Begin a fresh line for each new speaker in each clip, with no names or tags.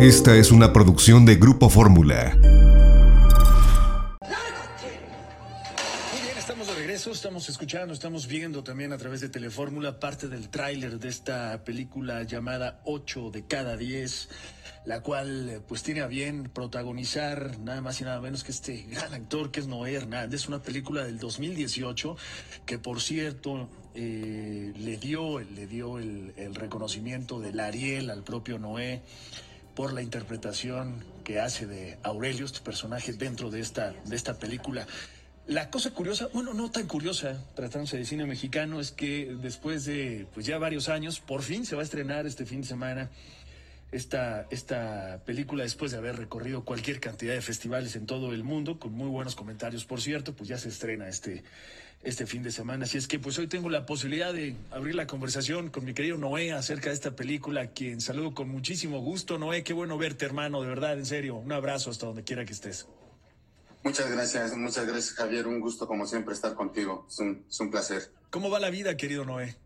Esta es una producción de Grupo Fórmula.
Muy bien, estamos de regreso, estamos escuchando, estamos viendo también a través de Telefórmula parte del tráiler de esta película llamada 8 de cada 10, la cual eh, pues tiene a bien protagonizar nada más y nada menos que este gran actor que es Noé Hernández, una película del 2018 que por cierto eh, le dio, le dio el, el reconocimiento del Ariel al propio Noé por la interpretación que hace de Aurelio, este personaje dentro de esta, de esta película. La cosa curiosa, bueno, no tan curiosa, tratándose de cine mexicano, es que después de pues ya varios años, por fin se va a estrenar este fin de semana esta, esta película después de haber recorrido cualquier cantidad de festivales en todo el mundo, con muy buenos comentarios, por cierto, pues ya se estrena este, este fin de semana. Así es que pues hoy tengo la posibilidad de abrir la conversación con mi querido Noé acerca de esta película, a quien saludo con muchísimo gusto. Noé, qué bueno verte, hermano, de verdad, en serio. Un abrazo hasta donde quiera que estés.
Muchas gracias, muchas gracias Javier, un gusto como siempre estar contigo, es un, es un placer.
¿Cómo va la vida, querido Noé?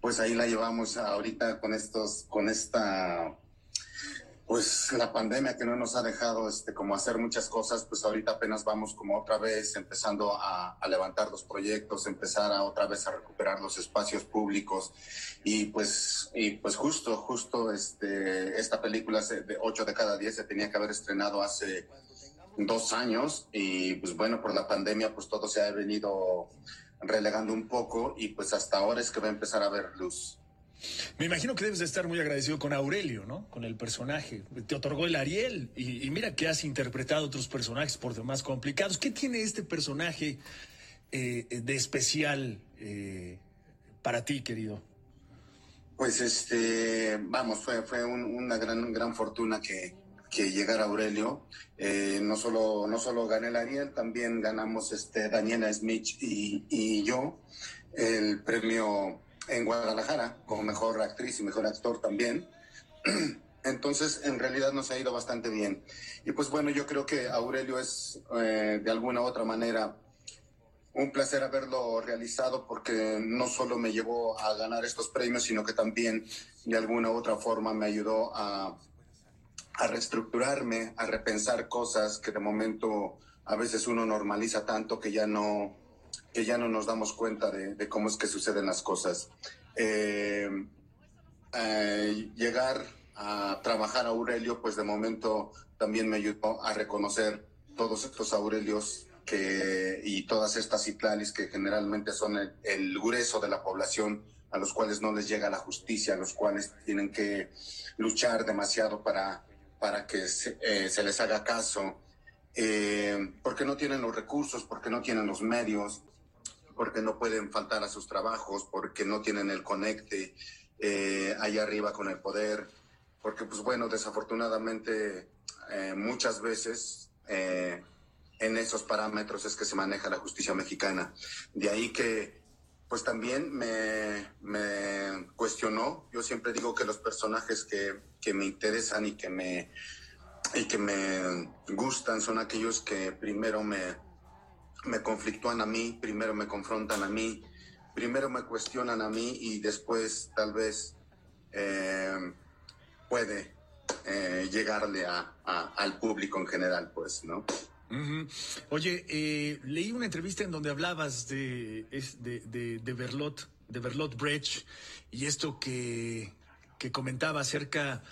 Pues ahí la llevamos ahorita con estos, con esta, pues la pandemia que no nos ha dejado este, como hacer muchas cosas, pues ahorita apenas vamos como otra vez empezando a, levantar los proyectos, empezar a otra vez a recuperar los espacios públicos. Y pues, y pues justo, justo este, esta película se- de 8 de cada 10 se tenía que haber estrenado hace dos años. Y pues bueno, por la pandemia pues todo se ha venido relegando un poco. Y pues hasta ahora es que va a empezar a ver luz.
Me imagino que debes de estar muy agradecido con Aurelio, ¿no? Con el personaje. Te otorgó el Ariel y, mira que has interpretado otros personajes por demás complicados. ¿Qué tiene este personaje eh, de especial eh, para ti, querido?
Pues este, vamos, fue, fue un- una gran, gran fortuna que, que llegara Aurelio. Eh, no solo, no solo gané el Ariel, también ganamos este Daniela Smith y, y yo el premio en Guadalajara como mejor actriz y mejor actor también. Entonces, en realidad nos ha ido bastante bien. Y pues bueno, yo creo que Aurelio es eh, de alguna u otra manera un placer haberlo realizado porque no solo me llevó a ganar estos premios, sino que también de alguna u otra forma me ayudó a, a reestructurarme, a repensar cosas que de momento a veces uno normaliza tanto que ya no, que ya no nos damos cuenta de, cómo es que suceden las cosas. Eh, eh, llegar a trabajar a Aurelio, pues de momento también me ayudó a reconocer todos estos Aurelios que, y todas estas Itlalis que generalmente son el, grueso de la población a los cuales no les llega la justicia, a los cuales tienen que luchar demasiado para, para que se, eh, se les haga caso, eh, porque no tienen los recursos, porque no tienen los medios, porque no pueden faltar a sus trabajos, porque no tienen el conecte eh, allá arriba con el poder, porque pues bueno, desafortunadamente eh, muchas veces eh, en esos parámetros es que se maneja la justicia mexicana. De ahí que pues también me, me cuestionó, yo siempre digo que los personajes que, que me interesan y que me, y que me gustan son aquellos que primero me, me conflictúan a mí, primero me confrontan a mí, primero me cuestionan a mí y después tal vez eh, puede eh, llegarle a, al público en general, pues, ¿no?
Oye, eh, leí una entrevista en donde hablabas de, es- de, de, de Berlot, de Berlot Brecht, y esto que, que comentaba acerca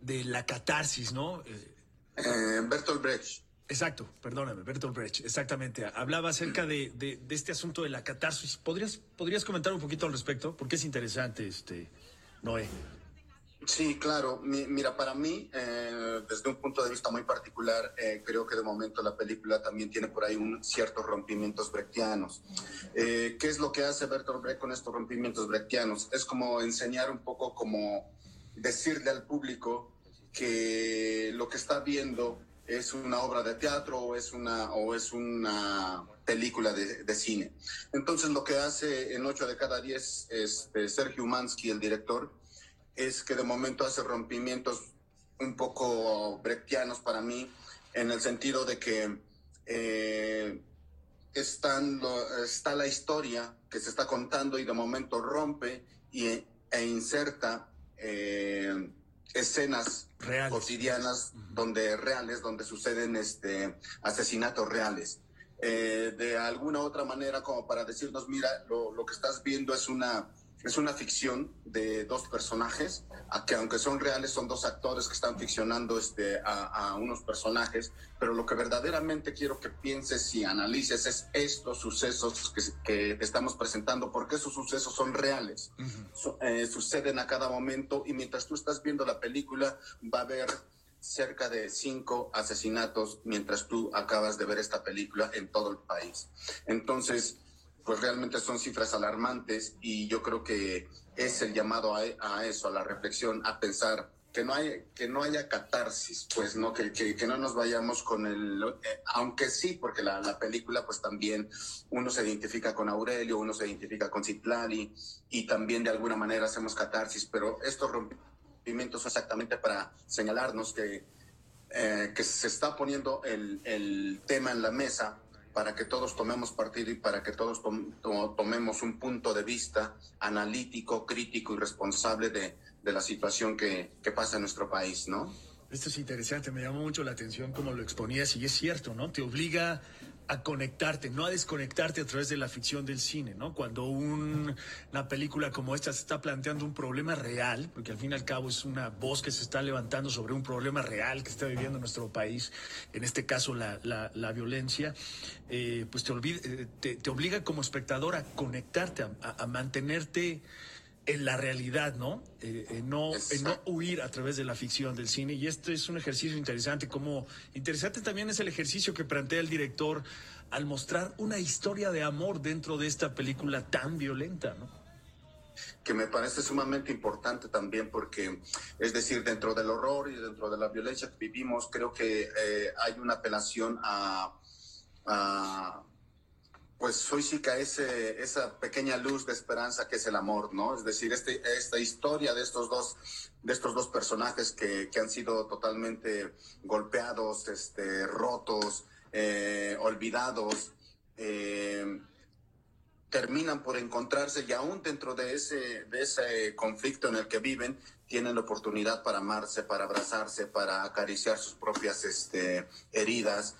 de la catarsis, ¿no? Eh,
Eh, Bertolt Brecht.
Exacto, perdóname, Bertolt Brecht, exactamente. Hablaba acerca de, de- de este asunto de la catarsis. ¿Podrías, ¿Podrías comentar un poquito al respecto? Porque es interesante, este, Noé.
Sí, claro. Mi- mira, para mí, eh, desde un punto de vista muy particular, eh, creo que de momento la película también tiene por ahí un ciertos rompimientos brechtianos. Eh, ¿Qué es lo que hace Bertolt Brecht con estos rompimientos brechtianos? Es como enseñar un poco, como decirle al público que lo que está viendo es una obra de teatro o es una, o es una película de, de cine. Entonces, lo que hace en 8 de cada 10 este, Sergio Umansky, el director, es que de momento hace rompimientos un poco brechtianos para mí, en el sentido de que eh, están está la historia que se está contando y de momento rompe y, e inserta eh, escenas cotidianas donde reales, donde suceden este, asesinatos reales. Eh, de alguna otra manera, como para decirnos, mira, lo, lo que estás viendo es una es una ficción de dos personajes, que aunque son reales, son dos actores que están ficcionando este, a, unos personajes, pero lo que verdaderamente quiero que pienses y analices es estos sucesos que, que estamos presentando, porque esos sucesos son reales, eh, suceden a cada momento y mientras tú estás viendo la película va a haber cerca de cinco asesinatos mientras tú acabas de ver esta película en todo el país. Entonces, pues realmente son cifras alarmantes y yo creo que es el llamado a, eso, a la reflexión, a pensar que no hay que no haya catarsis, pues no que, que, no nos vayamos con el eh, aunque sí, porque la, la, película pues también uno se identifica con Aurelio, uno se identifica con Citlali y también de alguna manera hacemos catarsis, pero estos rompimientos son exactamente para señalarnos que eh, que se está poniendo el, el tema en la mesa para que todos tomemos partido y para que todos tomemos un punto de vista analítico, crítico y responsable de, de la situación que, que, pasa en nuestro país, ¿no?
Esto es interesante, me llamó mucho la atención como lo exponías y es cierto, ¿no? Te obliga a conectarte, no a desconectarte a través de la ficción del cine, ¿no? Cuando una película como esta se está planteando un problema real, porque al fin y al cabo es una voz que se está levantando sobre un problema real que está viviendo nuestro país, en este caso la, la, violencia, eh, pues te, eh, te, te, obliga como espectador a conectarte, a mantenerte en la realidad, ¿no? Eh, no, no huir a través de la ficción del cine. Y este es un ejercicio interesante, como interesante también es el ejercicio que plantea el director al mostrar una historia de amor dentro de esta película tan violenta, ¿no?
Que me parece sumamente importante también porque, es decir, dentro del horror y dentro de la violencia que vivimos, creo que eh, hay una apelación a, a pues ese, esa pequeña luz de esperanza que es el amor, ¿no? Es decir, este, esta historia de estos dos, de estos dos personajes que, que han sido totalmente golpeados, este, rotos, eh, olvidados, eh, terminan por encontrarse y aún dentro de ese, de ese conflicto en el que viven, tienen la oportunidad para amarse, para abrazarse, para acariciar sus propias este, heridas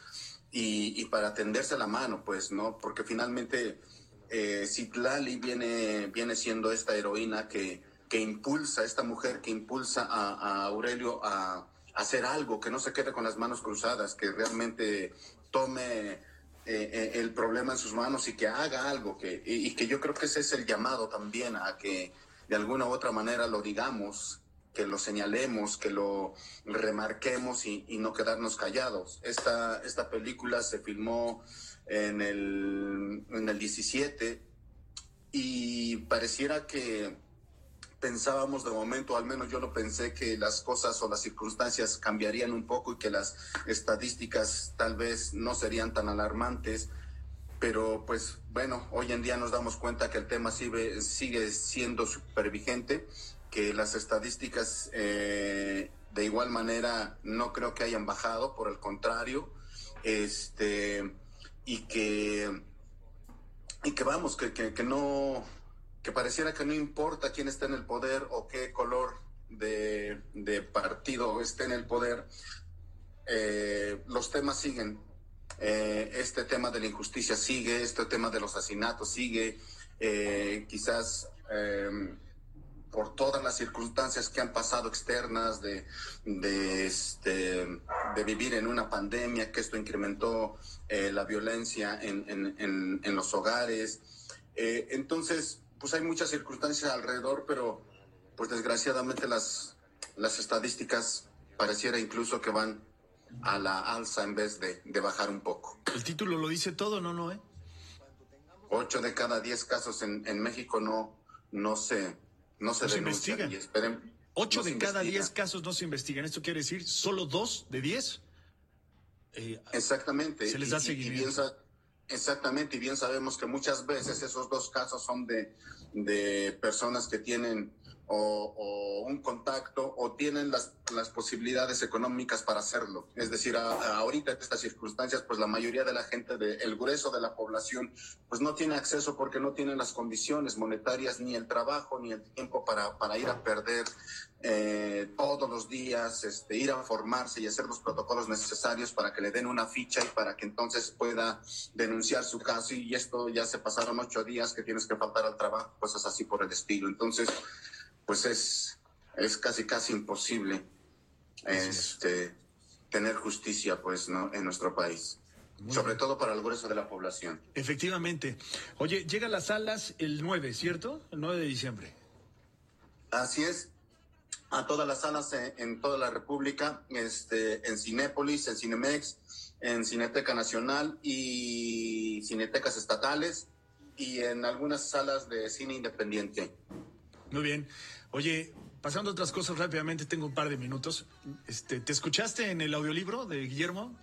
y, para tenderse la mano, pues, ¿no? Porque finalmente eh, Citlali viene, viene siendo esta heroína que, que impulsa, esta mujer que impulsa a, Aurelio a, hacer algo, que no se quede con las manos cruzadas, que realmente tome eh, eh, el problema en sus manos y que haga algo, que, y, que yo creo que ese es el llamado también a que de alguna u otra manera lo digamos, que lo señalemos, que lo remarquemos y, no quedarnos callados. Esta, esta película se filmó en el, en el 17 y pareciera que pensábamos de momento, al menos yo lo pensé, que las cosas o las circunstancias cambiarían un poco y que las estadísticas tal vez no serían tan alarmantes. Pero pues bueno, hoy en día nos damos cuenta que el tema sigue, sigue siendo súper vigente que las estadísticas eh, de igual manera no creo que hayan bajado, por el contrario, este, y que, y que vamos, que, que, no, que pareciera que no importa quién está en el poder o qué color de, de partido esté en el poder, eh, los temas siguen. Eh, este tema de la injusticia sigue, este tema de los asesinatos sigue, quizás por todas las circunstancias que han pasado externas de, de, este, de vivir en una pandemia, que esto incrementó eh, la violencia en, en, en, los hogares. Eh, entonces, pues hay muchas circunstancias alrededor, pero pues desgraciadamente las, las estadísticas pareciera incluso que van a la alza en vez de, de bajar un poco.
El título lo dice todo, ¿no, no?
Ocho de cada diez casos en, en México no, no se no se, investigan. Y esperen,
Ocho de cada diez casos no se investigan. ¿Esto quiere decir solo dos de diez?
Eh, exactamente.
Se les da seguimiento.
exactamente, y bien sabemos que muchas veces esos dos casos son de, de personas que tienen o, un contacto o tienen las, las, posibilidades económicas para hacerlo. Es decir, ahorita en estas circunstancias, pues la mayoría de la gente, de, el grueso de la población, pues no tiene acceso porque no tienen las condiciones monetarias, ni el trabajo, ni el tiempo para, para ir a perder eh, todos los días, este, ir a formarse y hacer los protocolos necesarios para que le den una ficha y para que entonces pueda denunciar su caso. Y esto ya se pasaron ocho días que tienes que faltar al trabajo, es así por el estilo. Entonces, pues es, es casi, casi imposible este, tener justicia pues, ¿no? en nuestro país. sobre todo para el grueso de la población.
Efectivamente. Oye, llega a las salas el 9, ¿cierto? El 9 de diciembre.
Así es. A todas las salas en, toda la República, este, en Cinépolis, en Cinemex, en Cineteca Nacional y Cinetecas Estatales y en algunas salas de cine independiente.
Muy bien. Oye, pasando a otras cosas rápidamente, tengo un par de minutos. Este, ¿Te escuchaste en el audiolibro de Guillermo?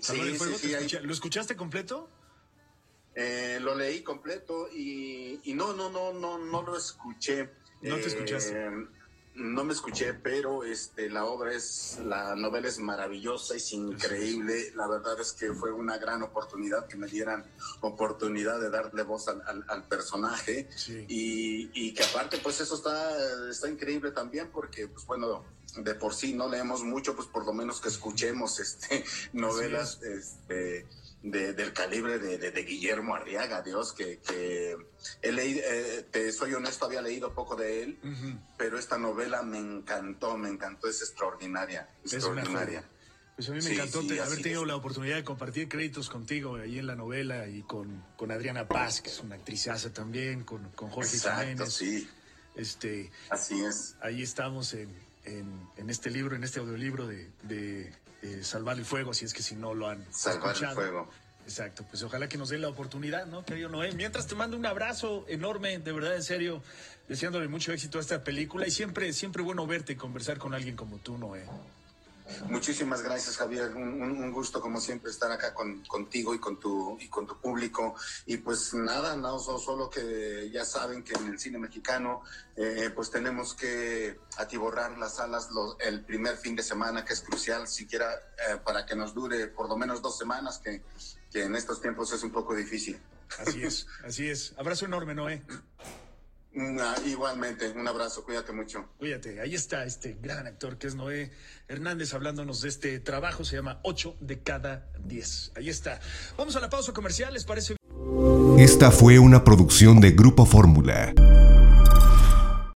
Sí, sí,
¿Lo escuchaste completo?
Eh, lo leí completo y, y, no, no, no, no, no lo escuché.
No te escuchaste.
No me escuché, pero este, la obra es, la novela es maravillosa, es increíble. La verdad es que fue una gran oportunidad que me dieran oportunidad de darle voz al, al, personaje. Y, y, que aparte, pues eso está, está increíble también porque, pues bueno, de por sí no leemos mucho, pues por lo menos que escuchemos este, novelas este, de, del calibre de, de, Guillermo Arriaga, Dios, que, que he leído, eh, te soy honesto, había leído poco de él, pero esta novela me encantó, me encantó, es extraordinaria, extraordinaria.
Pues a mí me encantó haber tenido la oportunidad de compartir créditos contigo ahí en la novela y con, con Adriana Paz, que es una actrizaza también, con, con Jorge
Exacto, Sí.
Este,
Así es.
Ahí estamos en, en, este libro, en este audiolibro de, de eh, Salvar el Fuego, si es que si no lo han
Salvar el Fuego.
Exacto, pues ojalá que nos den la oportunidad, ¿no, querido Noé? Mientras te mando un abrazo enorme, de verdad, en serio, deseándole mucho éxito a esta película y siempre, siempre bueno verte y conversar con alguien como tú, Noé.
Muchísimas gracias, Javier. Un, gusto, como siempre, estar acá con, contigo y con tu y con tu público. Y pues nada, no solo que ya saben que en el cine mexicano, eh, pues tenemos que atiborrar las salas el primer fin de semana, que es crucial, siquiera eh, para que nos dure por lo menos dos semanas, que, que en estos tiempos es un poco difícil.
Así es, así es. Abrazo enorme, Noé.
Igualmente, un abrazo, cuídate mucho.
Cuídate, ahí está este gran actor que es Noé Hernández hablándonos de este trabajo, se llama 8 de cada 10. Ahí está. Vamos a la pausa comercial, ¿les parece?
Esta fue una producción de Grupo Fórmula.